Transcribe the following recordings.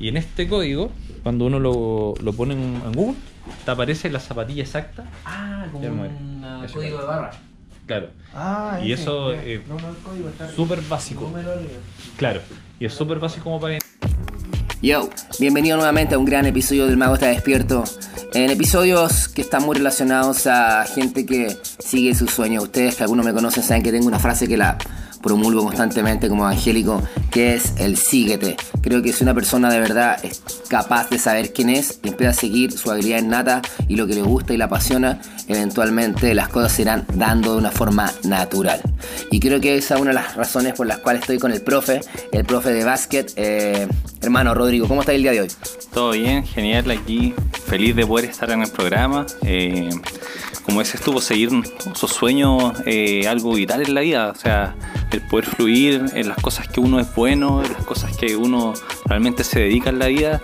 Y en este código, cuando uno lo, lo pone en, en Google, te aparece la zapatilla exacta. Ah, como un ah, código de barra. Claro. Ah, Y ese, eso, eh, no, no, está súper básico. Claro. Y es súper básico como para Yo, bienvenido nuevamente a un gran episodio del Mago está despierto. En episodios que están muy relacionados a gente que sigue sus sueños. Ustedes que algunos me conocen saben que tengo una frase que la promulgo constantemente como evangélico, que es el síguete. Creo que si una persona de verdad es capaz de saber quién es, y empieza a seguir su habilidad innata y lo que le gusta y le apasiona, eventualmente las cosas se irán dando de una forma natural. Y creo que esa es una de las razones por las cuales estoy con el profe, el profe de básquet. Eh, hermano Rodrigo, ¿cómo está el día de hoy? Todo bien, genial aquí, feliz de poder estar en el programa. Eh, como dices tú, pues, seguir sus sueños eh, algo vital en la vida, o sea, el poder fluir en las cosas que uno es bueno, en las cosas que uno realmente se dedica en la vida,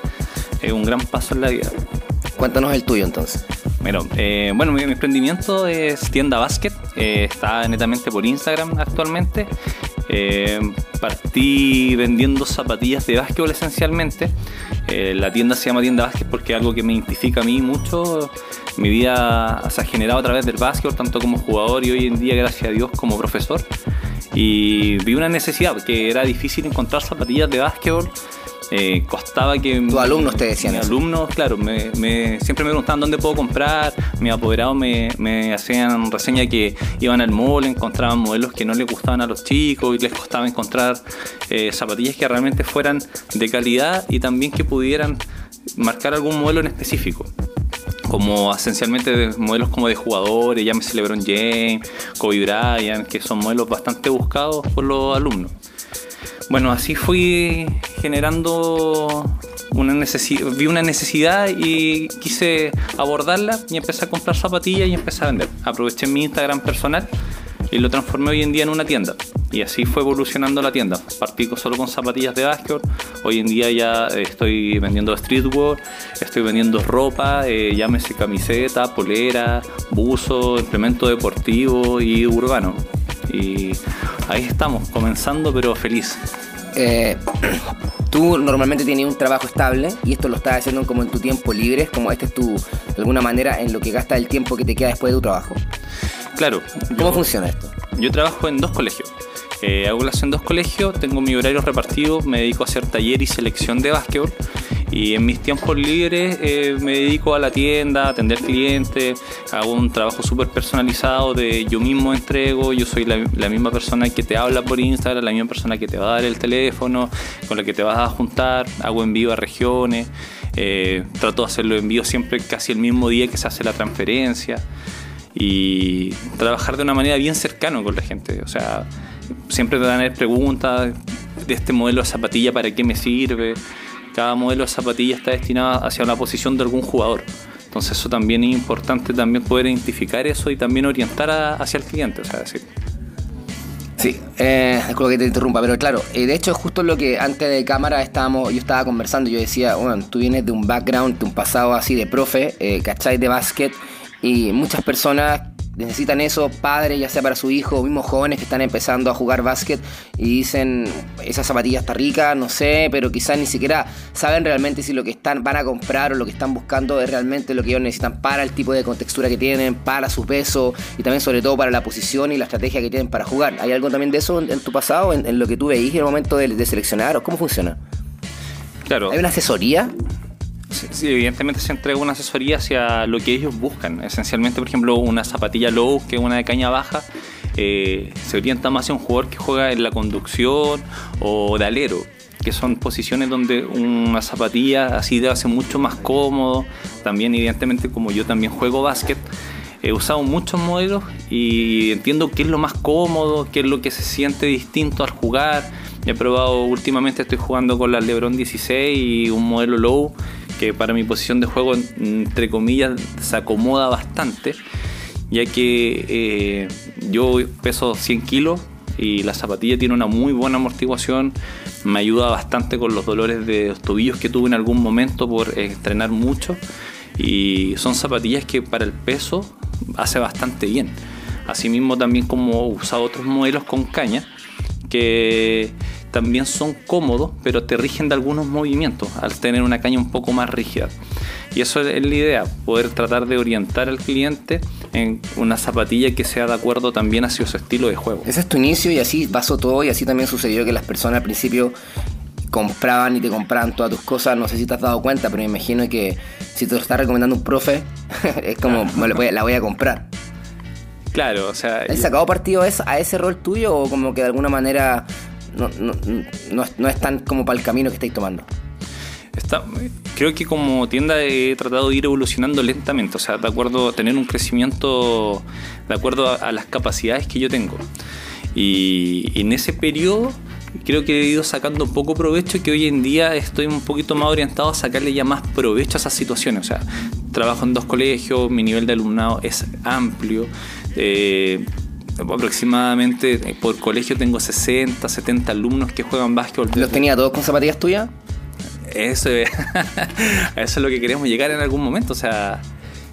es un gran paso en la vida. Cuéntanos el tuyo entonces. Bueno, eh, bueno, mi, mi emprendimiento es tienda básquet, eh, está netamente por Instagram actualmente. Eh, partí vendiendo zapatillas de básquetbol esencialmente. Eh, la tienda se llama tienda básquet porque es algo que me identifica a mí mucho. Mi vida se ha generado a través del básquetbol, tanto como jugador y hoy en día, gracias a Dios, como profesor. Y vi una necesidad, que era difícil encontrar zapatillas de básquetbol. Eh, costaba que... Tus alumnos te decían mis eso. alumnos, claro, me, me- siempre me preguntaban dónde puedo comprar. Mis apoderados me, me hacían reseña que iban al mall, encontraban modelos que no les gustaban a los chicos y les costaba encontrar eh, zapatillas que realmente fueran de calidad y también que pudieran marcar algún modelo en específico. Como esencialmente de modelos como de jugadores, llámese LeBron James, Kobe Bryant, que son modelos bastante buscados por los alumnos. Bueno, así fui generando una necesidad, vi una necesidad y quise abordarla y empecé a comprar zapatillas y empecé a vender. Aproveché mi Instagram personal y lo transformé hoy en día en una tienda. Y así fue evolucionando la tienda. Partí solo con zapatillas de básquet. Hoy en día ya estoy vendiendo streetwear, estoy vendiendo ropa, eh, llámese camiseta, polera, buzo, implemento deportivo y urbano. Y ahí estamos, comenzando pero feliz. Eh, tú normalmente tienes un trabajo estable y esto lo estás haciendo como en tu tiempo libre, como este es tu, de alguna manera, en lo que gastas el tiempo que te queda después de tu trabajo. Claro. ¿Cómo yo- funciona esto? Yo trabajo en dos colegios. Eh, hago clases en dos colegios, tengo mi horario repartido, me dedico a hacer taller y selección de básquetbol. Y en mis tiempos libres eh, me dedico a la tienda, a atender clientes, hago un trabajo súper personalizado de yo mismo entrego, yo soy la, la misma persona que te habla por Instagram, la misma persona que te va a dar el teléfono, con la que te vas a juntar, hago envío a regiones, eh, trato de hacerlo envío siempre casi el mismo día que se hace la transferencia y trabajar de una manera bien cercana con la gente. O sea, siempre te van a haber preguntas de este modelo de zapatilla, ¿para qué me sirve? Cada modelo de zapatilla está destinado hacia una posición de algún jugador. Entonces eso también es importante también poder identificar eso y también orientar hacia el cliente. O sea, decir, Sí, eh, disculpa que te interrumpa, pero claro, eh, de hecho justo lo que antes de cámara estábamos, yo estaba conversando, yo decía, bueno, tú vienes de un background, de un pasado así de profe, eh, ¿cachai? De básquet, y muchas personas necesitan eso, padres, ya sea para su hijo, o mismos jóvenes que están empezando a jugar básquet y dicen, esa zapatilla está rica, no sé, pero quizás ni siquiera saben realmente si lo que están, van a comprar o lo que están buscando es realmente lo que ellos necesitan para el tipo de contextura que tienen, para su peso y también sobre todo para la posición y la estrategia que tienen para jugar. ¿Hay algo también de eso en, en tu pasado, en, en lo que tú veís en el momento de, de seleccionar o cómo funciona? claro, ¿Hay una asesoría? Sí, evidentemente se entrega una asesoría hacia lo que ellos buscan. Esencialmente, por ejemplo, una zapatilla low, que es una de caña baja, eh, se orienta más hacia un jugador que juega en la conducción o de alero, que son posiciones donde una zapatilla así debe ser mucho más cómodo. También, evidentemente, como yo también juego básquet, he usado muchos modelos y entiendo qué es lo más cómodo, qué es lo que se siente distinto al jugar. He probado últimamente, estoy jugando con la LeBron 16 y un modelo low que para mi posición de juego, entre comillas, se acomoda bastante, ya que eh, yo peso 100 kilos y la zapatilla tiene una muy buena amortiguación, me ayuda bastante con los dolores de los tobillos que tuve en algún momento por entrenar mucho y son zapatillas que para el peso hace bastante bien. Asimismo también como usado otros modelos con caña que también son cómodos, pero te rigen de algunos movimientos al tener una caña un poco más rígida. Y eso es la idea, poder tratar de orientar al cliente en una zapatilla que sea de acuerdo también hacia su estilo de juego. Ese es tu inicio y así pasó todo y así también sucedió que las personas al principio compraban y te compraban todas tus cosas. No sé si te has dado cuenta, pero me imagino que si te lo está recomendando un profe, es como, me lo voy la voy a comprar. Claro, o sea, ¿Has sacado partido a ese rol tuyo o como que de alguna manera no, no, no no es tan como para el camino que estáis tomando? Está- creo que como tienda he tratado de ir evolucionando lentamente, o sea, de acuerdo a tener un crecimiento de acuerdo a, las capacidades que yo tengo. Y, y en ese periodo creo que he ido sacando poco provecho y que hoy en día estoy un poquito más orientado a sacarle ya más provecho a esas situaciones. O sea, trabajo en dos colegios, mi nivel de alumnado es amplio. eh, aproximadamente eh, por colegio tengo 60, 70 alumnos que juegan básquetbol. ¿Los tenía todos con zapatillas tuyas? Eso es, a eso es lo que queremos llegar en algún momento. O sea,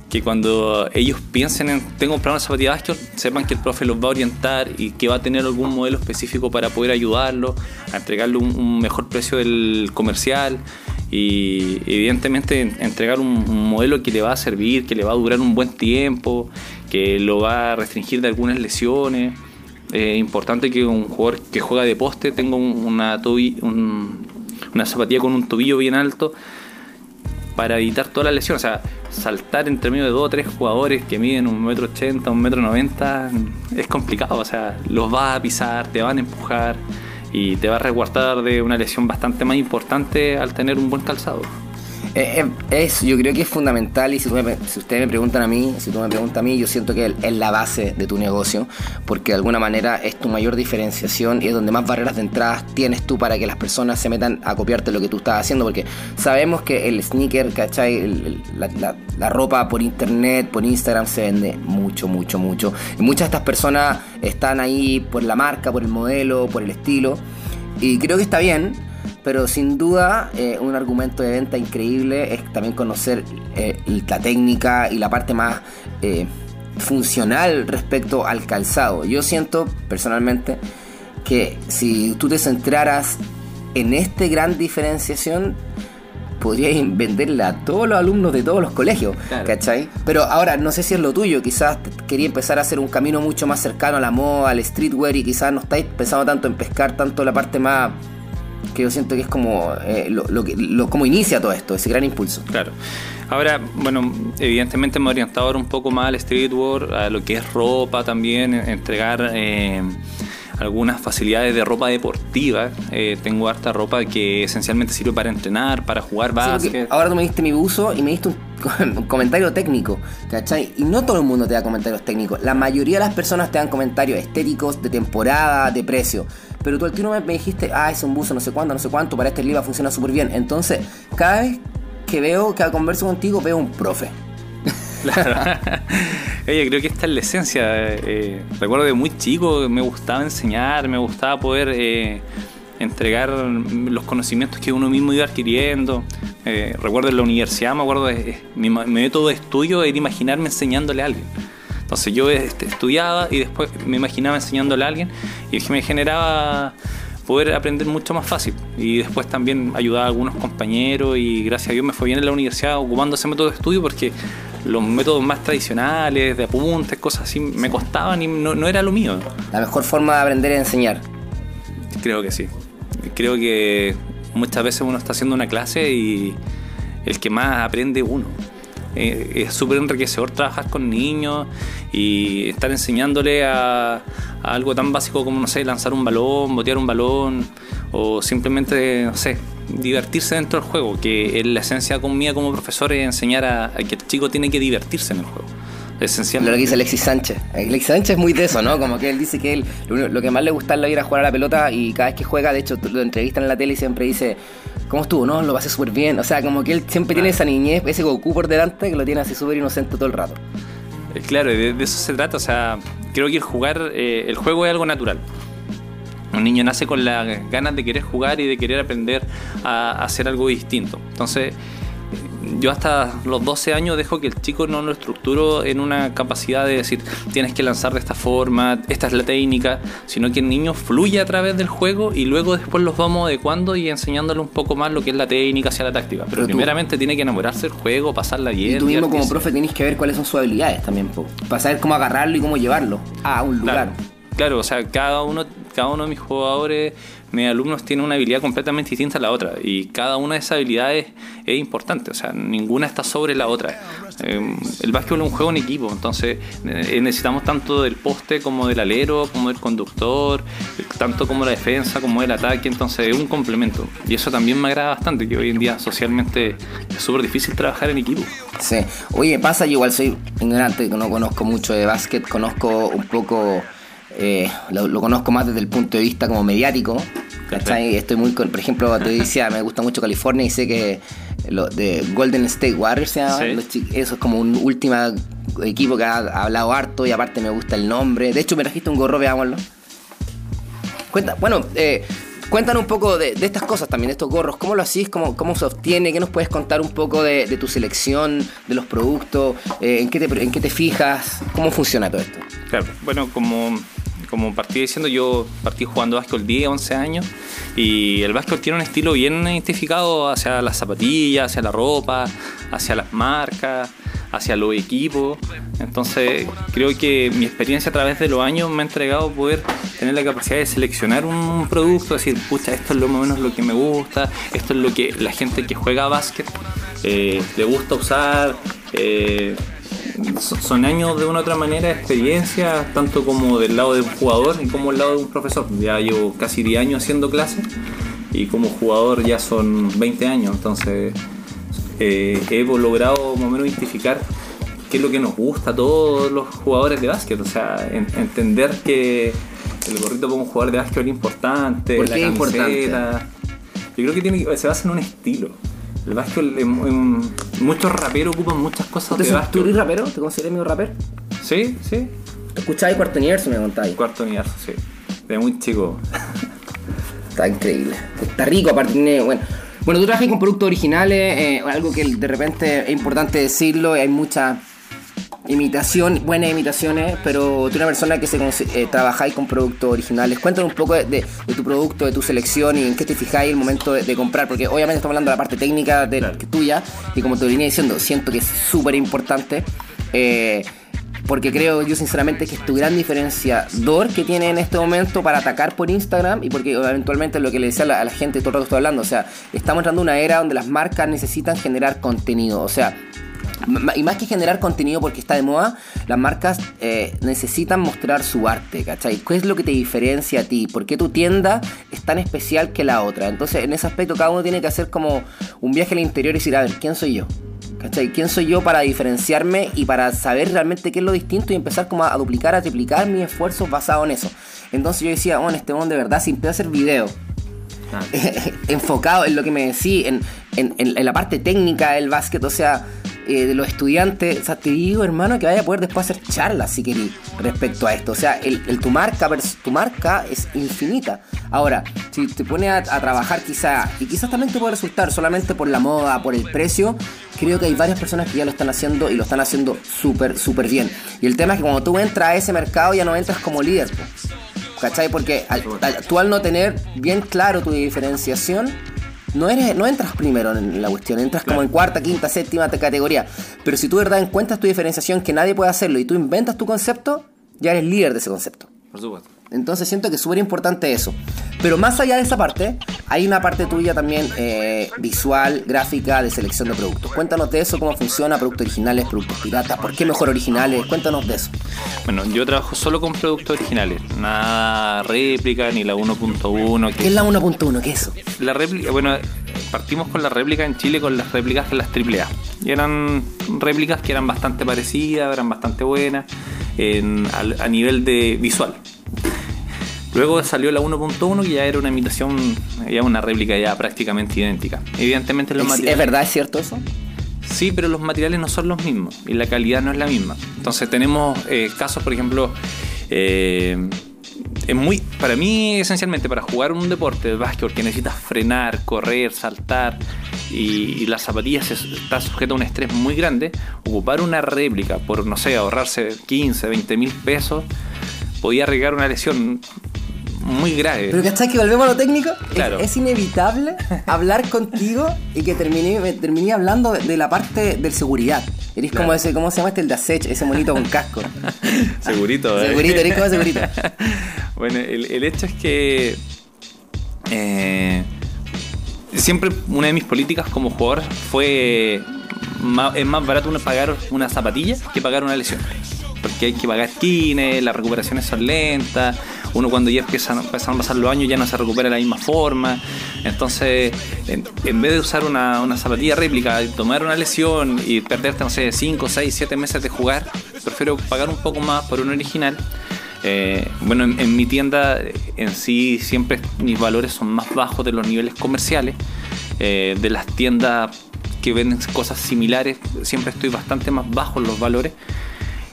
que cuando ellos piensen en tengo una zapatilla de básquet, sepan que el profe los va a orientar y que va a tener algún modelo específico para poder ayudarlo, a entregarle un, un mejor precio del comercial y evidentemente en- entregar un, modelo que le va a servir, que le va a durar un buen tiempo, que lo va a restringir de algunas lesiones. Es importante que un jugador que juega de poste tenga un- una, una zapatilla con un tobillo bien alto para evitar todas las lesiones. O sea, saltar entre medio de dos o tres jugadores que miden un metro ochenta, un metro noventa es complicado. O sea, los vas a pisar, te van a empujar y te va a resguardar de una lesión bastante más importante al tener un buen calzado. Eh, eh, yo creo que es fundamental y si, ustedes me preguntan a mí, si tú me preguntas a mí, yo siento que es la base de tu negocio, porque de alguna manera es tu mayor diferenciación y es donde más barreras de entrada tienes tú para que las personas se metan a copiarte lo que tú estás haciendo, porque sabemos que el sneaker, ¿cachai? La, la- la ropa por internet, por Instagram se vende mucho, mucho, mucho. Y muchas de estas personas están ahí por la marca, por el modelo, por el estilo, y creo que está bien. Pero sin duda, eh, un argumento de venta increíble es también conocer eh, la técnica y la parte más eh, funcional respecto al calzado. Yo siento personalmente que si tú te centraras en esta gran diferenciación, podrías venderla a todos los alumnos de todos los colegios, Claro. ¿cachai? Pero ahora, no sé si es lo tuyo, quizás quería empezar a hacer un camino mucho más cercano a la moda, al streetwear y quizás no estáis pensando tanto en pescar tanto la parte más que yo siento que es como eh, lo, lo que lo, cómo inicia todo esto, ese gran impulso. Claro. Ahora, bueno, evidentemente me he orientado ahora un poco más al streetwear, a lo que es ropa también, en- entregar eh, algunas facilidades de ropa deportiva. Eh, tengo harta ropa que esencialmente sirve para entrenar, para jugar Sí, básquet. ahora tú me diste mi uso y me diste un, un comentario técnico, ¿cachai? Y no todo el mundo te da comentarios técnicos. La mayoría de las personas te dan comentarios estéticos, de temporada, de precio. Pero tú al tiro me, me dijiste, ah, es un buzo, no sé cuánto, no sé cuánto, para este libro funciona súper bien. Entonces, cada vez que veo, que converso contigo, veo un profe. Claro. Oye, creo que esta es la esencia. eh, recuerdo de muy chico me gustaba enseñar, me gustaba poder eh, entregar los conocimientos que uno mismo iba adquiriendo. Eh, recuerdo en la universidad, me acuerdo de mi, mi método de estudio era imaginarme enseñándole a alguien. Entonces yo este, estudiaba y después me imaginaba enseñándole a alguien y que me generaba poder aprender mucho más fácil. Y después también ayudaba a algunos compañeros y gracias a Dios me fue bien en la universidad ocupando ese método de estudio porque los métodos más tradicionales, de apuntes, cosas así, me costaban y no, no era lo mío. La mejor forma de aprender es enseñar. Creo que sí. Creo que muchas veces uno está haciendo una clase y el que más aprende uno. Eh, es súper enriquecedor trabajar con niños y estar enseñándole a, a algo tan básico como, no sé, lanzar un balón, botear un balón o simplemente, no sé, divertirse dentro del juego, que es la esencia mía como profesor es enseñar a, a que el chico tiene que divertirse en el juego. Lo Esencialmente. que dice Alexis Sánchez. Alexis Sánchez es muy de eso, ¿no? Como que él dice que él lo, lo que más le gusta es la ir a jugar a la pelota y cada vez que juega, de hecho, lo entrevistan en la tele y siempre dice, ¿cómo estuvo? No, lo pasé súper bien. O sea, como que él siempre tiene esa niñez, ese Goku por delante que lo tiene así súper inocente todo el rato. Eh, Claro, de, de eso se trata. O sea, creo que el jugar, eh, el juego es algo natural. Un niño nace con las ganas de querer jugar y de querer aprender a, a hacer algo distinto. Entonces, yo hasta los 12 años dejo que el chico no lo estructuro en una capacidad de decir tienes que lanzar de esta forma, esta es la técnica, sino que el niño fluye a través del juego y luego después los vamos adecuando y enseñándole un poco más lo que es la técnica hacia la táctica. Pero, Pero tú- primeramente tiene que enamorarse del juego, pasarla bien. Y tú mismo como profe tenés que ver cuáles son sus habilidades también, po, para saber cómo agarrarlo y cómo llevarlo a un lugar. Claro, claro, o sea, cada uno, cada uno de mis jugadores, mis alumnos tiene una habilidad completamente distinta a la otra y cada una de esas habilidades es importante, o sea, ninguna está sobre la otra. Eh, el básquetbol es un juego en equipo, entonces eh, necesitamos tanto del poste como del alero, como del conductor, tanto como la defensa, como el ataque, entonces es un complemento. Y eso también me agrada bastante, que hoy en día socialmente es súper difícil trabajar en equipo. Sí. Oye, pasa, yo igual soy ignorante, no conozco mucho de básquet, conozco un poco, eh, lo, lo conozco más desde el punto de vista como mediático. ¿cachai? Estoy muy, por ejemplo, te decía, me gusta mucho California y sé que lo de Golden State Warriors se llama, Sí. eso es como un último equipo que ha, ha hablado harto y aparte me gusta el nombre. De hecho, me trajiste un gorro, veámoslo. Cuenta, bueno, eh, cuéntanos un poco de, de estas cosas también, de estos gorros. ¿Cómo lo hacís? ¿Cómo, cómo se obtiene? ¿Qué nos puedes contar un poco de, de tu selección, de los productos? Eh, ¿en, qué te, ¿En qué te fijas? ¿Cómo funciona todo esto? Claro, bueno, como, como partí diciendo, yo partí jugando básquetbol 10, 11 años y el básquetbol tiene un estilo bien identificado hacia las zapatillas, hacia la ropa, hacia las marcas, hacia los equipos. Entonces, creo que mi experiencia a través de los años me ha entregado poder tener la capacidad de seleccionar un producto, decir, pucha, esto es lo menos lo que me gusta, esto es lo que la gente que juega básquet eh, le gusta usar. eh, son años de una u otra manera de experiencia, tanto como del lado de un jugador y como del lado de un profesor. Ya llevo casi 10 años haciendo clases y como jugador ya son 20 años, entonces eh, he logrado más o menos identificar qué es lo que nos gusta a todos los jugadores de básquet, o sea, en- entender que el gorrito para un jugador de básquet es importante, ¿Por la qué camiseta. Yo creo que tiene, que- se basa en un estilo. El muchos raperos ocupan muchas cosas ¿Tú, te, de ¿Tú eres rapero? ¿Te consideras medio rapero? Sí, sí. ¿Te escuchabas cuarto universo, me contabas? Cuarto universo, sí. De muy chico. Está increíble. Está rico, aparte tiene, bueno. Bueno, tú trabajas con productos originales, eh, algo que de repente es importante decirlo, hay mucha imitación, buenas imitaciones, pero tú eres una persona que se eh, trabajáis con productos originales. Cuéntanos un poco de, tu producto, de tu selección y en qué te fijáis el momento de, de comprar, porque obviamente estamos hablando de la parte técnica de, que tuya, y como te venía diciendo, siento que es súper importante. eh, porque creo yo sinceramente que es tu gran diferenciador que tiene en este momento para atacar por Instagram y porque eventualmente lo que le decía a la, a la gente todo el rato estoy hablando, o sea, estamos entrando a una era donde las marcas necesitan generar contenido, o sea, y más que generar contenido porque está de moda, las marcas eh, necesitan mostrar su arte, ¿cachai? ¿Qué es lo que te diferencia a ti? ¿Por qué tu tienda es tan especial que la otra? Entonces, en ese aspecto, cada uno tiene que hacer como un viaje al interior y decir, a ver, ¿quién soy yo? ¿Cachai? ¿Quién soy yo para diferenciarme y para saber realmente qué es lo distinto y empezar como a duplicar, a triplicar mis esfuerzos basados en eso? Entonces yo decía, bueno, este mundo de verdad, si empiezo a hacer videos enfocado en lo que me decís, en, en- en- en la parte técnica del básquet, o sea, eh, de los estudiantes. O te digo, hermano, que vaya a poder después hacer charlas si querís respecto a esto. O sea, el, tu, marca, tu marca es infinita. Ahora, si te pones a, trabajar quizá, y quizás también te puede resultar solamente por la moda, por el precio, creo que hay varias personas que ya lo están haciendo y lo están haciendo súper, súper bien. Y el tema es que cuando tú entras a ese mercado ya no entras como líder. po. ¿Cachai? Porque al- al- tú al no tener bien claro tu diferenciación, no, eres, no entras primero en la cuestión, entras como en cuarta, quinta, séptima te- categoría. Pero si tú de verdad encuentras tu diferenciación que nadie puede hacerlo y tú inventas tu concepto, ya eres líder de ese concepto. Por supuesto. Entonces siento que es súper importante eso. Pero más allá de esa parte, hay una parte tuya también eh, visual, gráfica, de selección de productos. Cuéntanos de eso, cómo funciona, productos originales, productos piratas, por qué mejor originales, cuéntanos de eso. Bueno, yo trabajo solo con productos originales, nada réplica ni la 1.1. ¿Qué es la 1.1? ¿Qué es eso? La réplica, bueno, partimos con la réplica en Chile con las réplicas de las AAA. Y eran réplicas que eran bastante parecidas, eran bastante buenas en- a, nivel de visual. Luego salió la 1.1 que ya era una imitación, ya una réplica ya prácticamente idéntica. Evidentemente los ¿Es, materiales... ¿Es verdad? ¿Es cierto eso? Sí, pero los materiales no son los mismos y la calidad no es la misma. Entonces tenemos eh, casos, por ejemplo, eh, es muy, para mí esencialmente para jugar un deporte de básquetbol que necesitas frenar, correr, saltar, y, la zapatilla se, está sujeta a un estrés muy grande, ocupar una réplica por, no sé, ahorrarse 15, 20 mil pesos, podía arriesgar una lesión muy grave. Pero ¿cachai que volvemos a lo técnico? Claro. Es, inevitable hablar contigo y que terminé, terminé hablando de, la parte de seguridad. Eres como ese, ¿cómo se llama este? El de Asech, ese monito con casco. segurito, ¿eh? Segurito, eres como segurito. bueno, el, hecho es que. Eh, siempre una de mis políticas como jugador fue. es más barato pagar una zapatilla que pagar una lesión. Porque hay que pagar kines, las recuperaciones son lentas uno cuando ya empiezan, a pasar los años ya no se recupera de la misma forma. Entonces, en, vez de usar una, zapatilla réplica, tomar una lesión y perderte, no sé, 5, 6, 7 meses de jugar, prefiero pagar un poco más por un original. Eh, bueno, en, mi tienda en sí siempre mis valores son más bajos de los niveles comerciales. Eh, de las tiendas que venden cosas similares, siempre estoy bastante más bajo en los valores.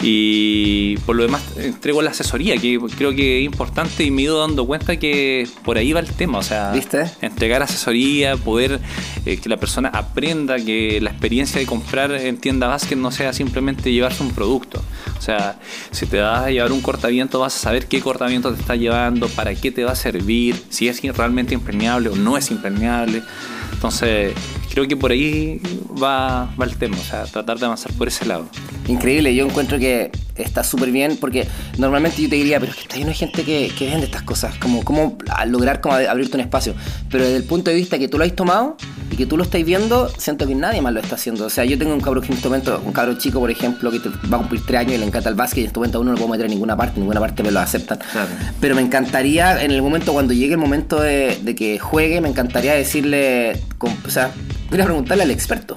Y por lo demás entrego la asesoría, que creo que es importante y me he ido dando cuenta que por ahí va el tema. O sea, entregar asesoría, poder eh, que la persona aprenda que la experiencia de comprar en tienda básquet no sea simplemente llevarse un producto. O sea, si te vas a llevar un cortaviento, vas a saber qué cortaviento te está llevando, para qué te va a servir, si es realmente impermeable o no es impermeable. Entonces, creo que por ahí va, va el tema, o sea, tratar de avanzar por ese lado. Increíble, yo encuentro que está súper bien porque normalmente yo te diría, pero es que está lleno de gente que, que vende estas cosas, como cómo lograr como abrirte un espacio. Pero desde el punto de vista que tú lo has tomado que tú lo estás viendo, siento que nadie más lo está haciendo. O sea, yo tengo un cabro que en este momento, un cabro chico, por ejemplo, que va a cumplir tres años y le encanta el básquet y en este momento a uno no lo puedo meter en ninguna parte, en ninguna parte me lo aceptan. Pero me encantaría, en el momento, cuando llegue el momento de, de que juegue, me encantaría decirle, o sea, voy a preguntarle al experto.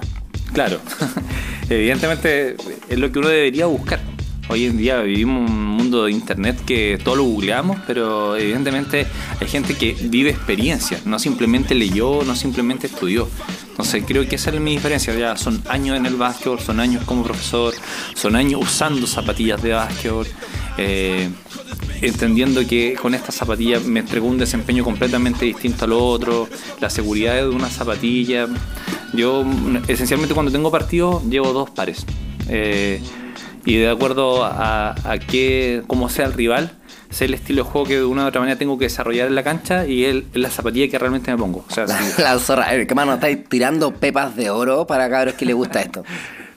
Claro, evidentemente es lo que uno debería buscar. Hoy en día vivimos un mundo de internet que todo lo googleamos, pero evidentemente hay gente que vive experiencias, no simplemente leyó, no simplemente estudió. Entonces creo que esa es mi diferencia. Ya son años en el básquetbol, son años como profesor, son años usando zapatillas de básquetbol. Eh, entendiendo que con esta zapatilla me entregó un desempeño completamente distinto al otro, la seguridad de una zapatilla. Yo esencialmente cuando tengo partido llevo dos pares. Eh, y de acuerdo a, a qué, cómo sea el rival, sé el estilo de juego que de una u otra manera tengo que desarrollar en la cancha y es la zapatilla que realmente me pongo. O sea, la, zorra, ¿qué mano estáis tirando pepas de oro para cabros que les gusta esto?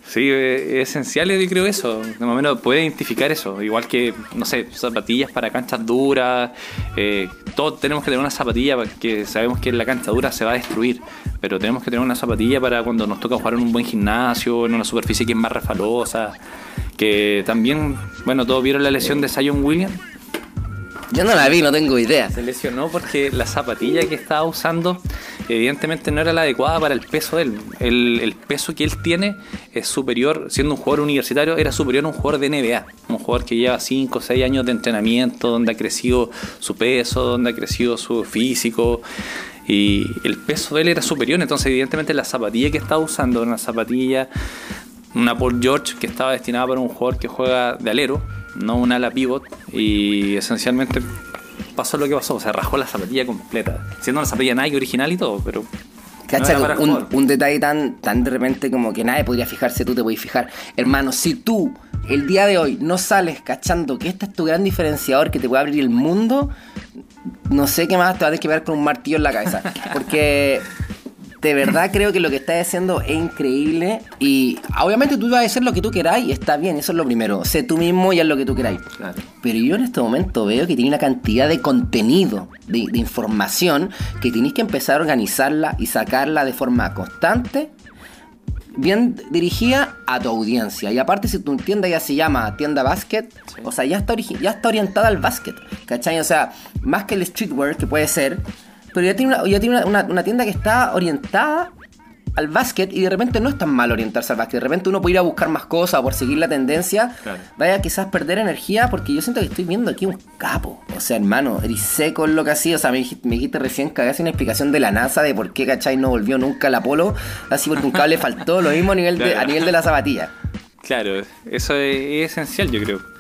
Sí, es esencial, yo creo eso. De momento puede identificar eso. Igual que, no sé, zapatillas para canchas duras. Eh, todos tenemos que tener una zapatilla que sabemos que la cancha dura se va a destruir. Pero tenemos que tener una zapatilla para cuando nos toca jugar en un buen gimnasio, en una superficie que es más refalosa. Que también, bueno, todos vieron la lesión de Zion Williams yo no la vi, no tengo idea. Se lesionó porque la zapatilla que estaba usando evidentemente no era la adecuada para el peso de él. El, peso que él tiene es superior, siendo un jugador universitario, era superior a un jugador de NBA. Un jugador que lleva 5 o 6 años de entrenamiento, donde ha crecido su peso, donde ha crecido su físico. Y el peso de él era superior, entonces evidentemente la zapatilla que estaba usando era una zapatilla, una Paul George que estaba destinada para un jugador que juega de alero no un ala pivot, y esencialmente pasó lo que pasó, se rajó la zapatilla completa, siendo una zapatilla Nike original y todo, pero... un, un, detalle tan, tan de repente como que nadie podría fijarse, tú te podías fijar. Hermano, si tú el día de hoy no sales cachando que este es tu gran diferenciador que te puede abrir el mundo, no sé qué más te vas a tener que ver con un martillo en la cabeza. Porque de verdad creo que lo que estás haciendo es increíble y obviamente tú vas a hacer lo que tú queráis y está bien, eso es lo primero. Sé tú mismo y haz lo que tú queráis. Pero yo en este momento veo que tiene una cantidad de contenido, de, información, que tienes que empezar a organizarla y sacarla de forma constante bien dirigida a tu audiencia. Y aparte, si tu tienda ya se llama tienda básquet, o sea, ya está, ya está orientada al básquet. ¿Cachai? O sea, más que el streetwear, que puede ser, pero ya tiene, una, ya tiene una, tienda que está orientada al básquet y de repente no es tan mal orientarse al básquet. De repente uno puede ir a buscar más cosas por seguir la tendencia. Vaya quizás perder energía porque yo siento que estoy viendo aquí un capo. O sea, hermano, eres seco en lo que hacía. O sea, me dijiste, recién que hagas una explicación de la NASA de por qué, ¿cachai? No volvió nunca el Apolo. Así porque un cable faltó. Lo mismo a nivel, de, a nivel de la zapatilla. Claro, eso es esencial, yo creo.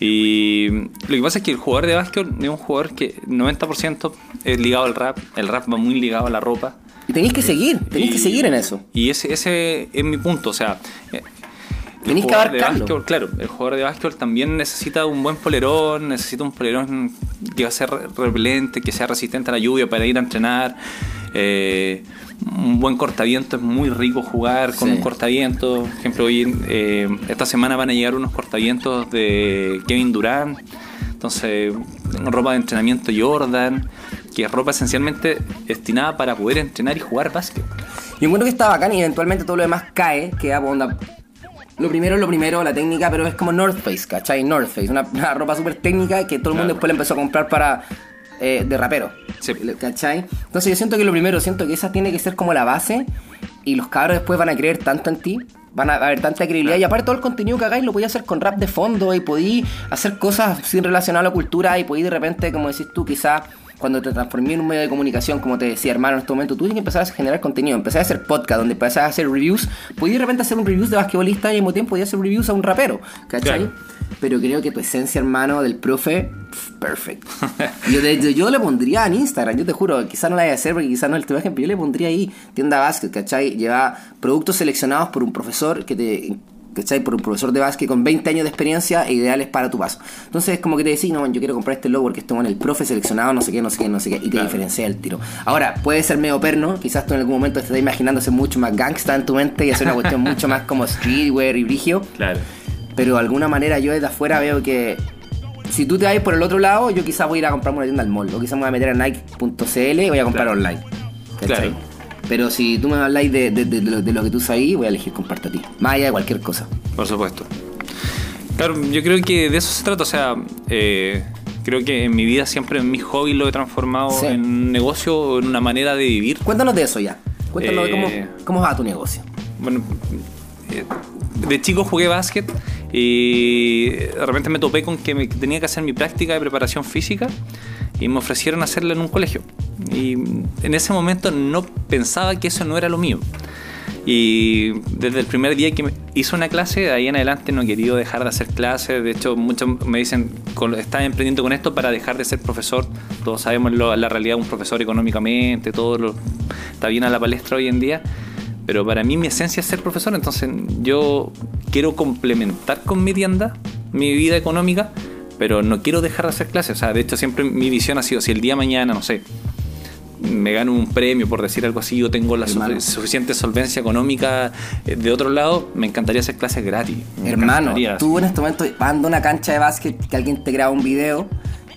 Y lo que pasa es que el jugador de básquet es un jugador que 90% es ligado al rap, el rap va muy ligado a la ropa. Y tenéis que seguir, tenéis que seguir en eso. Y ese, ese es mi punto, o sea... eh, el Tenéis que jugador de abarcarlo. básquetbol, claro, el jugador de básquetbol también necesita un buen polerón, necesita un polerón que va a ser re- repelente, que sea resistente a la lluvia para ir a entrenar. eh, un buen cortaviento es muy rico jugar con Sí. un cortaviento. Por ejemplo, hoy eh, esta semana van a llegar unos cortavientos de Kevin Durant. Entonces, ropa de entrenamiento Jordan, que es ropa esencialmente destinada para poder entrenar y jugar básquet. Yo encuentro que está bacán y eventualmente todo lo demás cae, queda por onda. Lo primero es lo primero, la técnica, pero es como North Face, ¿cachai? North Face, una, una ropa súper técnica que todo el mundo Claro. después le empezó a comprar para eh, de rapero. Sí. ¿Cachai? Entonces yo siento que lo primero, siento que esa tiene que ser como la base y los cabros después van a creer tanto en ti, van a haber tanta credibilidad y aparte todo el contenido que hagáis lo podéis hacer con rap de fondo y podéis hacer cosas sin relacionar a la cultura y podéis de repente, como decís tú, quizás cuando te transformé en un medio de comunicación, como te decía hermano, en este momento, tú tienes que empezar a generar contenido, empezar a hacer podcast, donde empezás a hacer reviews, podías de repente hacer un reviews de basquetbolista y al mismo tiempo podías hacer reviews a un rapero, ¿cachai? Claro. Pero creo que tu esencia, hermano, del profe, pf, perfect. Yo, de- yo, le pondría en Instagram, yo te juro, quizás no la voy a hacer porque quizás no es el imagen, pero yo le pondría ahí tienda básquet, ¿cachai? Lleva productos seleccionados por un profesor que te. ¿Cachai? Por un profesor de básquet con 20 años de experiencia e ideales para tu paso. Entonces, como que te decís, no, yo quiero comprar este logo porque esto con el profe seleccionado, no sé qué, no sé qué, no sé qué, y te Claro. diferencia el tiro. Ahora, puede ser medio perno, quizás tú en algún momento te estás imaginándose mucho más gangsta en tu mente y hacer una cuestión mucho más como streetwear y brigio. Claro. Pero de alguna manera yo desde afuera veo que si tú te vas por el otro lado, yo quizás voy a ir a comprarme una tienda al mall. O quizás me voy a meter a Nike.cl y voy a comprar Claro. online. ¿Cachai? Claro. Pero si tú me habláis de, de, de, de lo, de lo que tú sabes, voy a elegir comprarte a ti. Más allá de cualquier cosa. Por supuesto. Claro, yo creo que de eso se trata. O sea, eh, creo que en mi vida siempre mi hobby lo he transformado Sí. en un negocio o en una manera de vivir. Cuéntanos de eso ya. Cuéntanos de Eh, cómo, cómo va tu negocio. Bueno, eh, de chico jugué básquet y de repente me topé con que me- que tenía que hacer mi práctica de preparación física y me ofrecieron hacerla en un colegio. Y en ese momento no pensaba que eso no era lo mío. Y desde el primer día que hice una clase, de ahí en adelante no he querido dejar de hacer clases. De hecho, muchos me dicen, estás emprendiendo con esto para dejar de ser profesor. Todos sabemos lo- la realidad de un profesor económicamente, todo lo, está bien a la palestra hoy en día. Pero para mí mi esencia es ser profesor, entonces yo quiero complementar con mi tienda mi vida económica, pero no quiero dejar de hacer clases. O sea, de hecho siempre mi visión ha sido, si el día de mañana, no sé, me gano un premio, por decir algo así, yo tengo la su- suficiente solvencia económica eh, de otro lado, me encantaría hacer clases gratis. Me Hermano, encantaría. tú en este momento vas a una cancha de básquet que alguien te graba un video,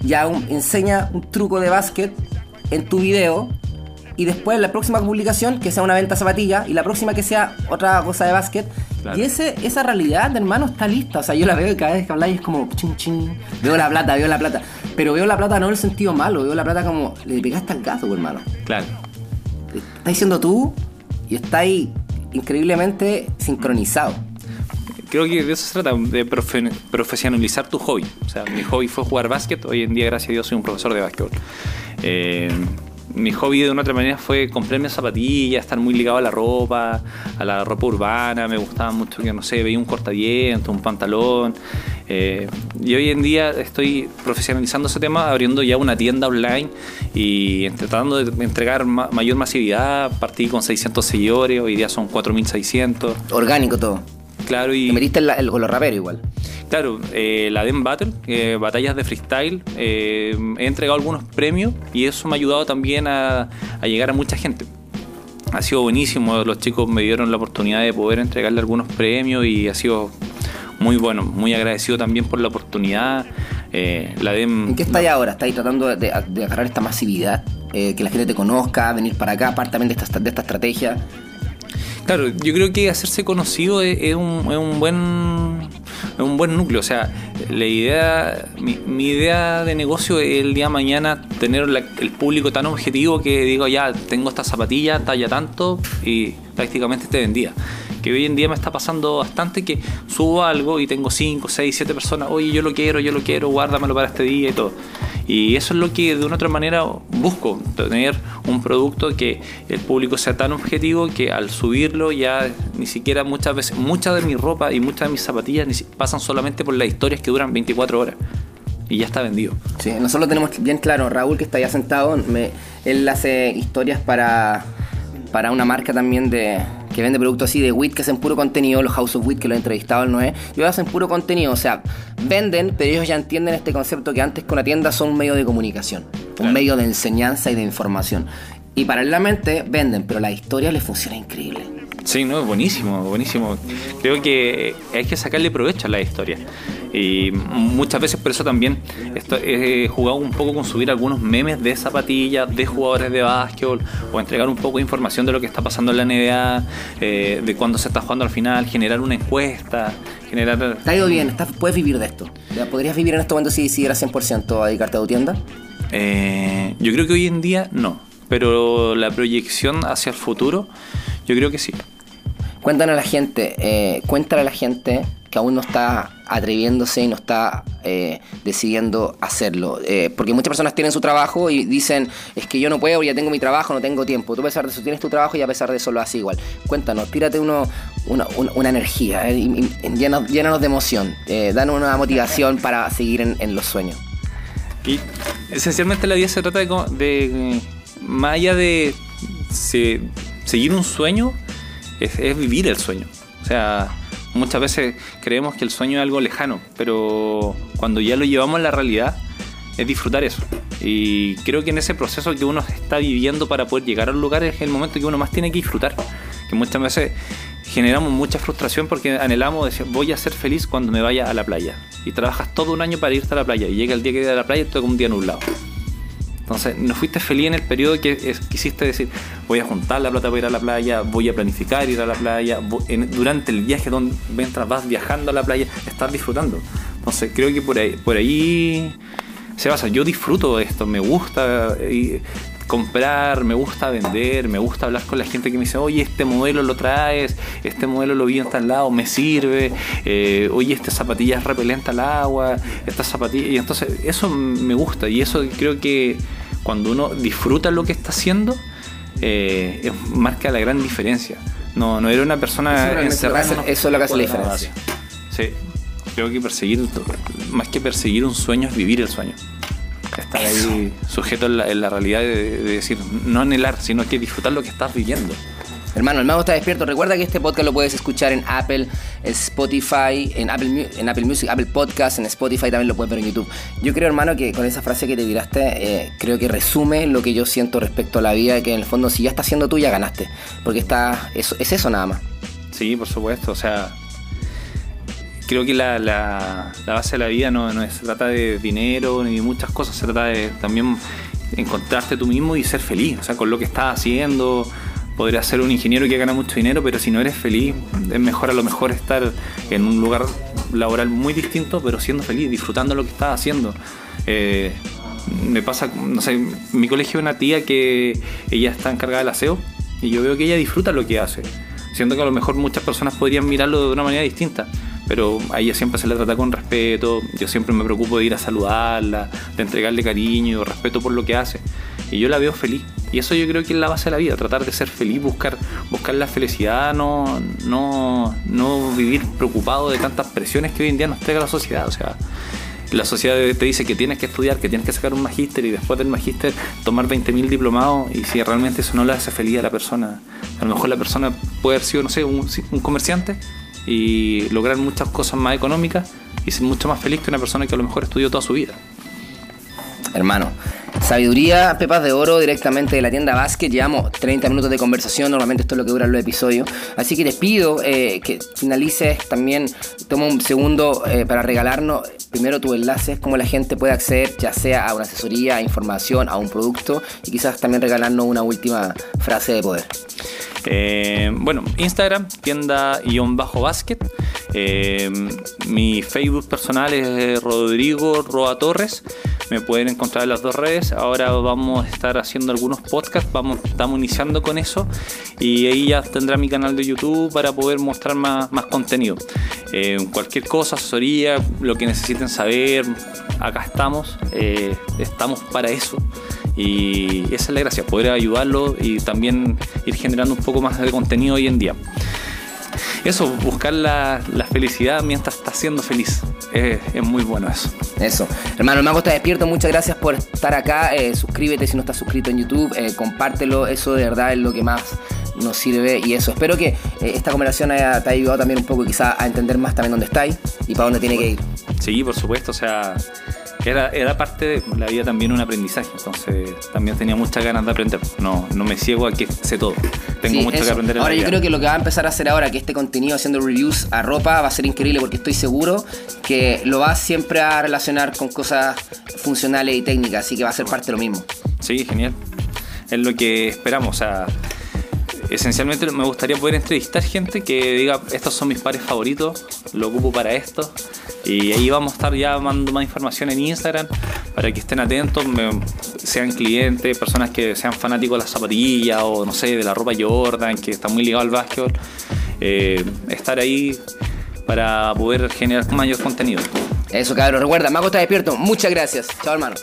ya un- enseña un truco de básquet en tu video y después la próxima publicación que sea una venta zapatilla y la próxima que sea otra cosa de básquet. Claro. Y ese, esa realidad, hermano, está lista. O sea, yo la veo y cada vez que habláis es como chin chin. Veo la plata, veo la plata. Pero veo la plata no en el sentido malo, veo la plata como le pegaste al gato, hermano. Claro. Estás diciendo tú y estáis increíblemente sincronizado. Creo que de eso se trata, de profe- profesionalizar tu hobby. O sea, mi hobby fue jugar básquet, hoy en día, gracias a Dios, soy un profesor de básquetbol. Eh, mi hobby de una otra manera fue comprarme zapatillas, estar muy ligado a la ropa, a la ropa urbana, me gustaba mucho que, no sé, veía un cortaviento, un pantalón. Eh, y hoy en día estoy profesionalizando ese tema, abriendo ya una tienda online y tratando de entregar ma- mayor masividad. Partí con 600 seguidores, hoy día son 4.600. Orgánico todo. Claro, y... Te metiste en la- el- con los raperos igual. Claro, eh, la DEM Battle, eh, batallas de freestyle, eh, he entregado algunos premios y eso me ha ayudado también a, a llegar a mucha gente. Ha sido buenísimo, los chicos me dieron la oportunidad de poder entregarle algunos premios y ha sido muy bueno, muy agradecido también por la oportunidad. Eh, la DEM... ¿En qué estáis ahora? ¿Estáis tratando de, de- agarrar esta masividad? Eh, que la gente te conozca, venir para acá, aparte también de esta, de esta estrategia. Claro, yo creo que hacerse conocido es, es un, es un buen un buen núcleo. O sea, la idea, mi, mi idea de negocio es el día de mañana tener el público tan objetivo que digo, ya tengo esta zapatilla, talla tanto y prácticamente esté vendida. Que hoy en día me está pasando bastante que subo algo y tengo 5, 6, 7 personas, oye, yo lo quiero, yo lo quiero, guárdamelo para este día y todo. Y eso es lo que de una otra manera busco, tener un producto que el público sea tan objetivo que al subirlo ya ni siquiera muchas veces, mucha de mi ropa y muchas de mis zapatillas pasan solamente por las historias que duran 24 horas y ya está vendido. Sí, nosotros tenemos bien claro, Raúl que está ya sentado, me- él hace historias para para una marca también de que vende productos así de WIT que hacen puro contenido, los House of WIT que lo he entrevistado el Noé, ellos hacen puro contenido, o sea, venden, pero ellos ya entienden este concepto que antes con la tienda son un medio de comunicación, un medio de enseñanza y de información. Y paralelamente venden, pero la historia les funciona increíble. Sí, no, buenísimo, buenísimo. Creo que hay que sacarle provecho a la historia. Y muchas veces por eso también he jugado un poco con subir algunos memes de zapatillas, de jugadores de básquetbol, o entregar un poco de información de lo que está pasando en la NBA, eh, de cuándo se está jugando al final, generar una encuesta, generar... Te ha ido bien, puedes vivir de esto. ¿Podrías vivir en este momento si decidieras 100% a dedicarte a tu tienda? Eh, yo creo que hoy en día no, pero la proyección hacia el futuro, yo creo que sí. Cuéntanos a la gente, eh, cuéntale a la gente que aún no está atreviéndose y no está eh, decidiendo hacerlo. Eh, porque muchas personas tienen su trabajo y dicen, es que yo no puedo, ya tengo mi trabajo, no tengo tiempo. Tú a pesar de eso tienes tu trabajo y a pesar de eso lo haces igual. Cuéntanos, tírate uno, una, energía, eh, de emoción, danos una motivación para seguir en, los sueños. Y esencialmente la vida se trata de, de más allá de seguir un sueño, es, vivir el sueño. O sea, muchas veces creemos que el sueño es algo lejano, pero cuando ya lo llevamos a la realidad, es disfrutar eso. Y creo que en ese proceso que uno está viviendo para poder llegar a un lugar es el momento que uno más tiene que disfrutar. Que muchas veces generamos mucha frustración porque anhelamos decir, voy a ser feliz cuando me vaya a la playa. Y trabajas todo un año para irte a la playa y llega el día que ir a la playa y todo un día nublado. Entonces, no fuiste feliz en el periodo que quisiste decir, voy a juntar la plata para ir a la playa, voy a planificar ir a la playa, durante el viaje donde mientras vas viajando a la playa, estar disfrutando. Entonces, creo que por ahí, por ahí se basa. Yo disfruto esto, me gusta comprar, me gusta vender, me gusta hablar con la gente que me dice, oye, este modelo lo traes, este modelo lo vi en tal lado, me sirve, eh, oye, esta zapatilla es repelente al agua, esta zapatilla, y entonces eso me gusta y eso creo que cuando uno disfruta lo que está haciendo, eh, marca la gran diferencia. No, no era una persona encerrada. Eso es lo que hace la diferencia. Sí, creo que perseguir, más que perseguir un sueño, es vivir el sueño. Estar ahí sujeto en la, realidad de, decir, no anhelar, sino que disfrutar lo que estás viviendo. Hermano, el mago está despierto. Recuerda que este podcast lo puedes escuchar en Apple, Spotify, en Apple, en Apple Music, Apple Podcast, en Spotify también lo puedes ver en YouTube. Yo creo, hermano, que con esa frase que te tiraste, eh, creo que resume lo que yo siento respecto a la vida, que en el fondo si ya está siendo tú, ya ganaste. Porque está, es, es eso nada más. Sí, por supuesto. O sea, creo que la, la, base de la vida no, no se trata de dinero ni de muchas cosas, se trata de también encontrarte tú mismo y ser feliz, o sea, con lo que estás haciendo. Podrías ser un ingeniero que gana mucho dinero, pero si no eres feliz, es mejor a lo mejor estar en un lugar laboral muy distinto, pero siendo feliz, disfrutando lo que estás haciendo. Eh, me pasa, no sé, mi colegio una tía que ella está encargada del aseo y yo veo que ella disfruta lo que hace. Siento que a lo mejor muchas personas podrían mirarlo de una manera distinta pero a ella siempre se le trata con respeto, yo siempre me preocupo de ir a saludarla, de entregarle cariño respeto por lo que hace. Y yo la veo feliz. Y eso yo creo que es la base de la vida, tratar de ser feliz, buscar, buscar la felicidad, no, no, no vivir preocupado de tantas presiones que hoy en día nos entrega la sociedad. O sea, la sociedad te dice que tienes que estudiar, que tienes que sacar un magíster y después del magíster tomar 20.000 diplomados y si realmente eso no le hace feliz a la persona, a lo mejor la persona puede haber sido, no sé, un, un comerciante y lograr muchas cosas más económicas y ser mucho más feliz que una persona que a lo mejor estudió toda su vida. Hermano, sabiduría, pepas de oro directamente de la tienda Basket. Llevamos 30 minutos de conversación, normalmente esto es lo que duran los episodios. Así que les pido eh, que finalices también, toma un segundo eh, para regalarnos primero tus enlaces, cómo la gente puede acceder ya sea a una asesoría, a información, a un producto y quizás también regalarnos una última frase de poder. Eh, bueno, Instagram, tienda-basket. Eh, mi Facebook personal es Rodrigo Roa Torres. Me pueden encontrar en las dos redes. Ahora vamos a estar haciendo algunos podcasts. Vamos, estamos iniciando con eso. Y ahí ya tendrá mi canal de YouTube para poder mostrar más, más contenido. Eh, cualquier cosa, asesoría, lo que necesiten saber, acá estamos. estamos para eso. Y esa es la gracia, poder ayudarlo y también ir generando un poco más de contenido hoy en día. Eso, buscar la, felicidad mientras estás siendo feliz. Es, muy bueno eso. Eso. Hermano, el mago está despierto. Muchas gracias por estar acá. Eh, suscríbete si no estás suscrito en YouTube. Eh, compártelo. Eso de verdad es lo que más nos sirve y eso. Espero que eh, esta conversación haya, te haya ayudado también un poco quizá a entender más también dónde estáis y para dónde tiene que ir. Sí, por supuesto, o sea, era, era parte de la vida también un aprendizaje, entonces también tenía muchas ganas de aprender. No, no me ciego a que sé todo. Tengo Sí, mucho que aprender en Ahora la yo vida. creo que lo que va a empezar a hacer ahora, que este contenido haciendo reviews a ropa va a ser increíble porque estoy seguro que lo va siempre a relacionar con cosas funcionales y técnicas, así que va a ser parte de lo mismo. Sí, genial. Es lo que esperamos. O sea, esencialmente me gustaría poder entrevistar gente que diga, estos son mis pares favoritos, lo ocupo para esto. Y ahí vamos a estar ya mandando más información en Instagram para que estén atentos, sean clientes, personas que sean fanáticos de las zapatillas o no sé, de la ropa Jordan, que está muy ligado al básquetbol. Eh, estar ahí para poder generar mayor contenido. Eso, cabrón. Recuerda, Mago está despierto. Muchas gracias. Chao, hermano.